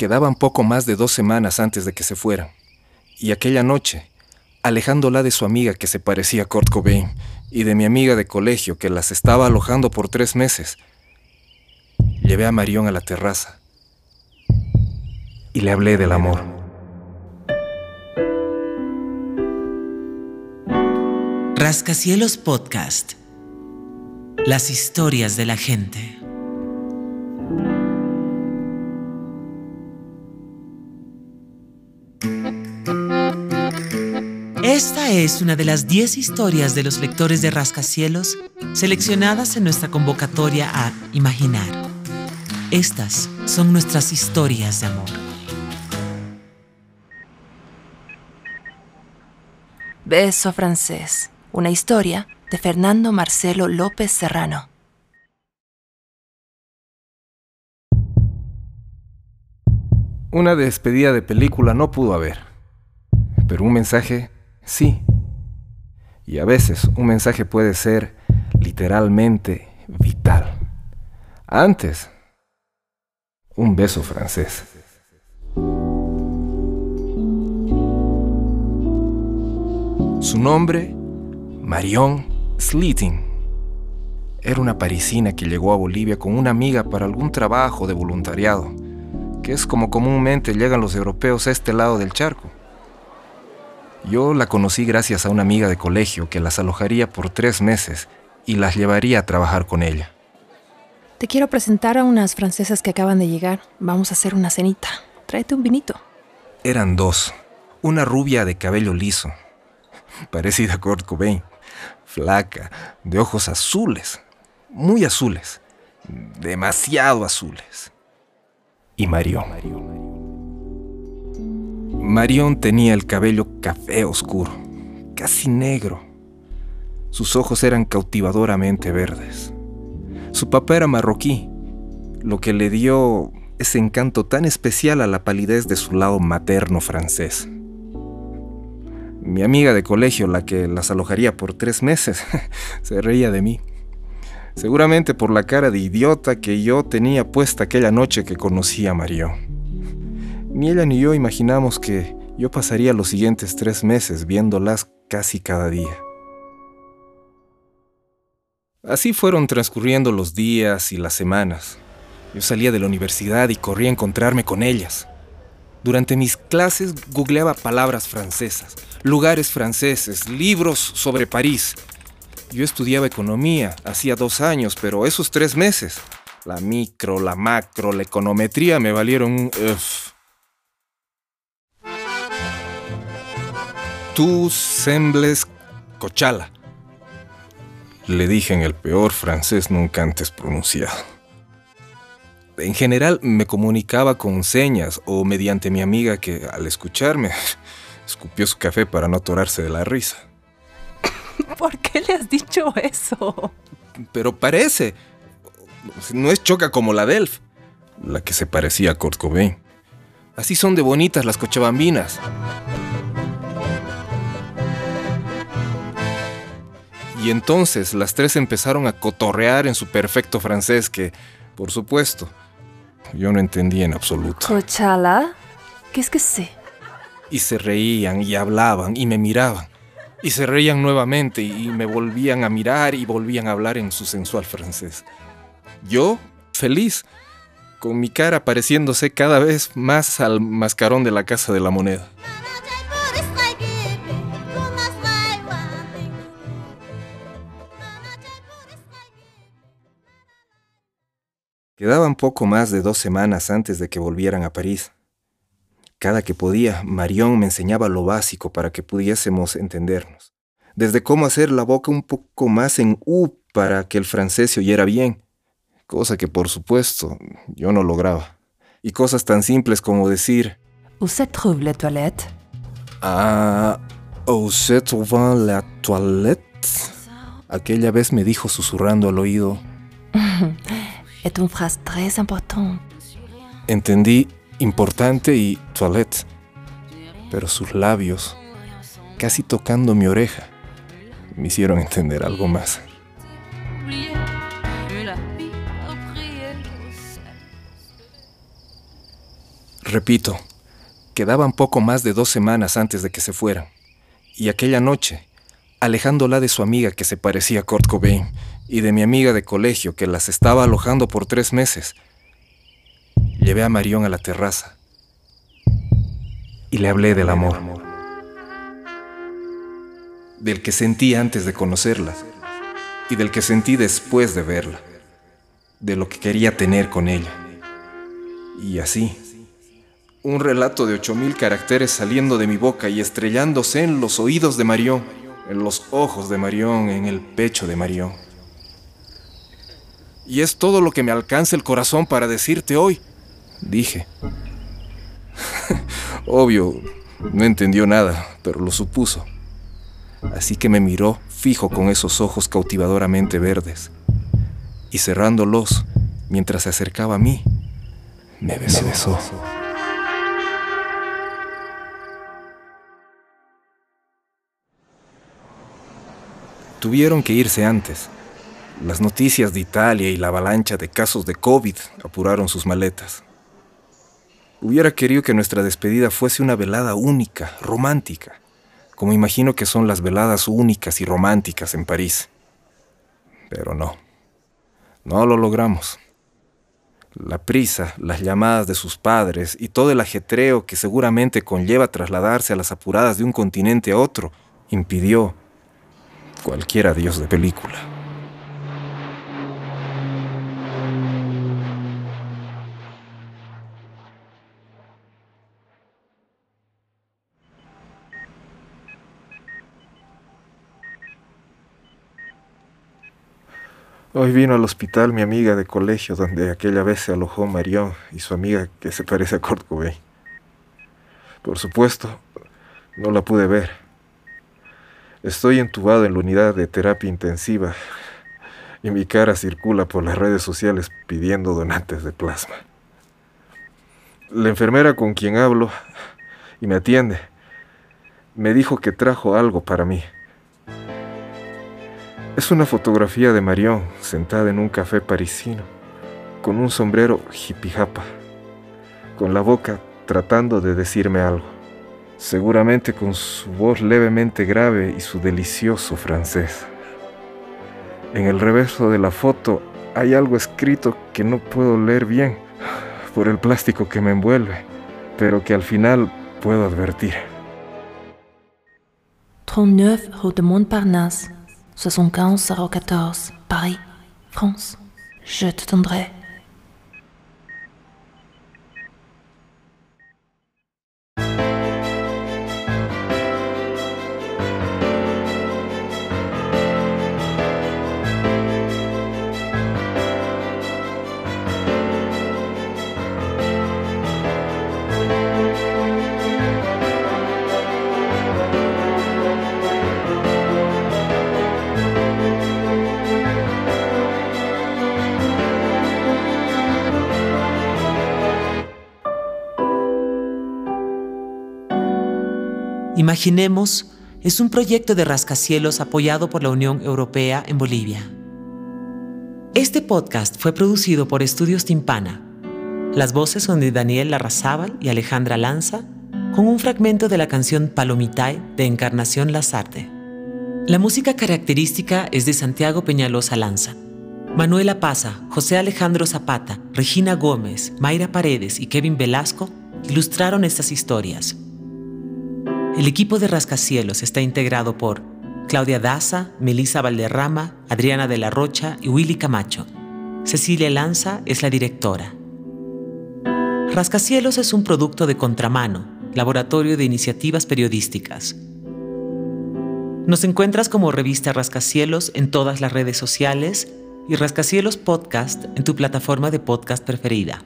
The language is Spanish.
Quedaban poco más de dos semanas antes de que se fueran. Y aquella noche, alejándola de su amiga que se parecía a Kurt Cobain y de mi amiga de colegio que las estaba alojando por tres meses, llevé a Marión a la terraza y le hablé del amor. Rascacielos Podcast. Las historias de la gente. Es una de las 10 historias de los lectores de Rascacielos seleccionadas en nuestra convocatoria a Imaginar. Estas son nuestras historias de amor. Beso francés. Una historia de Fernando Marcelo López Serrano. Una despedida de película no pudo haber, pero un mensaje sí. Y a veces un mensaje puede ser literalmente vital. Antes, un beso francés. Su nombre, Marion Sleeting. Era una parisina que llegó a Bolivia con una amiga para algún trabajo de voluntariado, que es como comúnmente llegan los europeos a este lado del charco. Yo la conocí gracias a una amiga de colegio que las alojaría por tres meses y las llevaría a trabajar con ella. Te quiero presentar a unas francesas que acaban de llegar. Vamos a hacer una cenita. Tráete un vinito. Eran dos. Una rubia de cabello liso, parecida a Kurt Cobain, flaca, de ojos azules, muy azules, demasiado azules. Y Marion. Marion tenía el cabello café oscuro, casi negro. Sus ojos eran cautivadoramente verdes. Su papá era marroquí, lo que le dio ese encanto tan especial a la palidez de su lado materno francés. Mi amiga de colegio, la que las alojaría por tres meses, se reía de mí. Seguramente por la cara de idiota que yo tenía puesta aquella noche que conocí a Mario. Ni ella ni yo imaginamos que yo pasaría los siguientes tres meses viéndolas casi cada día. Así fueron transcurriendo los días y las semanas. Yo salía de la universidad y corría a encontrarme con ellas. Durante mis clases googleaba palabras francesas, lugares franceses, libros sobre París. Yo estudiaba economía, hacía dos años, pero esos tres meses, la micro, la macro, la econometría me valieron. Uf. Tú sembles cochala, le dije en el peor francés nunca antes pronunciado. En general me comunicaba con señas o mediante mi amiga que al escucharme escupió su café para no atorarse de la risa. ¿Por qué le has dicho eso? Pero parece. No es choca como la Delf, la que se parecía a Kurt Cobain. Así son de bonitas las cochabambinas. Y entonces las tres empezaron a cotorrear en su perfecto francés que, por supuesto, yo no entendía en absoluto. ¿Cochala? ¿Qué es que sé? Y se reían y hablaban y me miraban. Y se reían nuevamente y me volvían a mirar y volvían a hablar en su sensual francés. Yo, feliz, con mi cara pareciéndose cada vez más al mascarón de la Casa de la Moneda. Quedaban poco más de dos semanas antes de que volvieran a París. Cada que podía, Marión me enseñaba lo básico para que pudiésemos entendernos. Desde cómo hacer la boca un poco más en U para que el francés se oyera bien, cosa que por supuesto yo no lograba. Y cosas tan simples como decir ¿Où se trouve la toilette? Ah, ¿où se trouve la toilette? Aquella vez me dijo susurrando al oído. Es una frase très importante. Entendí importante y toilette, pero sus labios, casi tocando mi oreja, me hicieron entender algo más. Repito, quedaban poco más de dos semanas antes de que se fueran. Y aquella noche, alejándola de su amiga que se parecía a Kurt Cobain y de mi amiga de colegio que las estaba alojando por tres meses, llevé a Marión a la terraza y le hablé del amor, del que sentí antes de conocerla y del que sentí después de verla, de lo que quería tener con ella. Y así, un relato de ocho mil caracteres saliendo de mi boca y estrellándose en los oídos de Marión, en los ojos de Marión, en el pecho de Marión. Y es todo lo que me alcanza el corazón para decirte hoy, dije. Obvio, no entendió nada, pero lo supuso. Así que me miró fijo con esos ojos cautivadoramente verdes. Y cerrándolos, mientras se acercaba a mí, me besó. Me besó. Tuvieron que irse antes. Las noticias de Italia y la avalancha de casos de COVID apuraron sus maletas. Hubiera querido que nuestra despedida fuese una velada única, romántica, como imagino que son las veladas únicas y románticas en París. Pero no, no lo logramos. La prisa, las llamadas de sus padres y todo el ajetreo que seguramente conlleva trasladarse a las apuradas de un continente a otro impidió cualquier adiós de película. Hoy vino al hospital mi amiga de colegio donde aquella vez se alojó Marión y su amiga que se parece a Kurt Cobain. Por supuesto, no la pude ver. Estoy entubado en la unidad de terapia intensiva y mi cara circula por las redes sociales pidiendo donantes de plasma. La enfermera con quien hablo y me atiende me dijo que trajo algo para mí. Es una fotografía de Marion sentada en un café parisino, con un sombrero jipijapa, con la boca tratando de decirme algo, seguramente con su voz levemente grave y su delicioso francés. En el reverso de la foto hay algo escrito que no puedo leer bien por el plástico que me envuelve, pero que al final puedo advertir. 39 Rue de Montparnasse 75 014, Paris, France. Je te tendrai. Imaginemos es un proyecto de rascacielos apoyado por la Unión Europea en Bolivia. Este podcast fue producido por Estudios Timpana. Las voces son de Daniel Larrazábal y Alejandra Lanza, con un fragmento de la canción Palomitay de Encarnación Lazarte. La música característica es de Santiago Peñalosa Lanza. Manuela Paza, José Alejandro Zapata, Regina Gómez, Mayra Paredes y Kevin Velasco ilustraron estas historias. El equipo de Rascacielos está integrado por Claudia Daza, Melissa Valderrama, Adriana de la Rocha y Willy Camacho. Cecilia Lanza es la directora. Rascacielos es un producto de Contramano, laboratorio de iniciativas periodísticas. Nos encuentras como revista Rascacielos en todas las redes sociales y Rascacielos Podcast en tu plataforma de podcast preferida.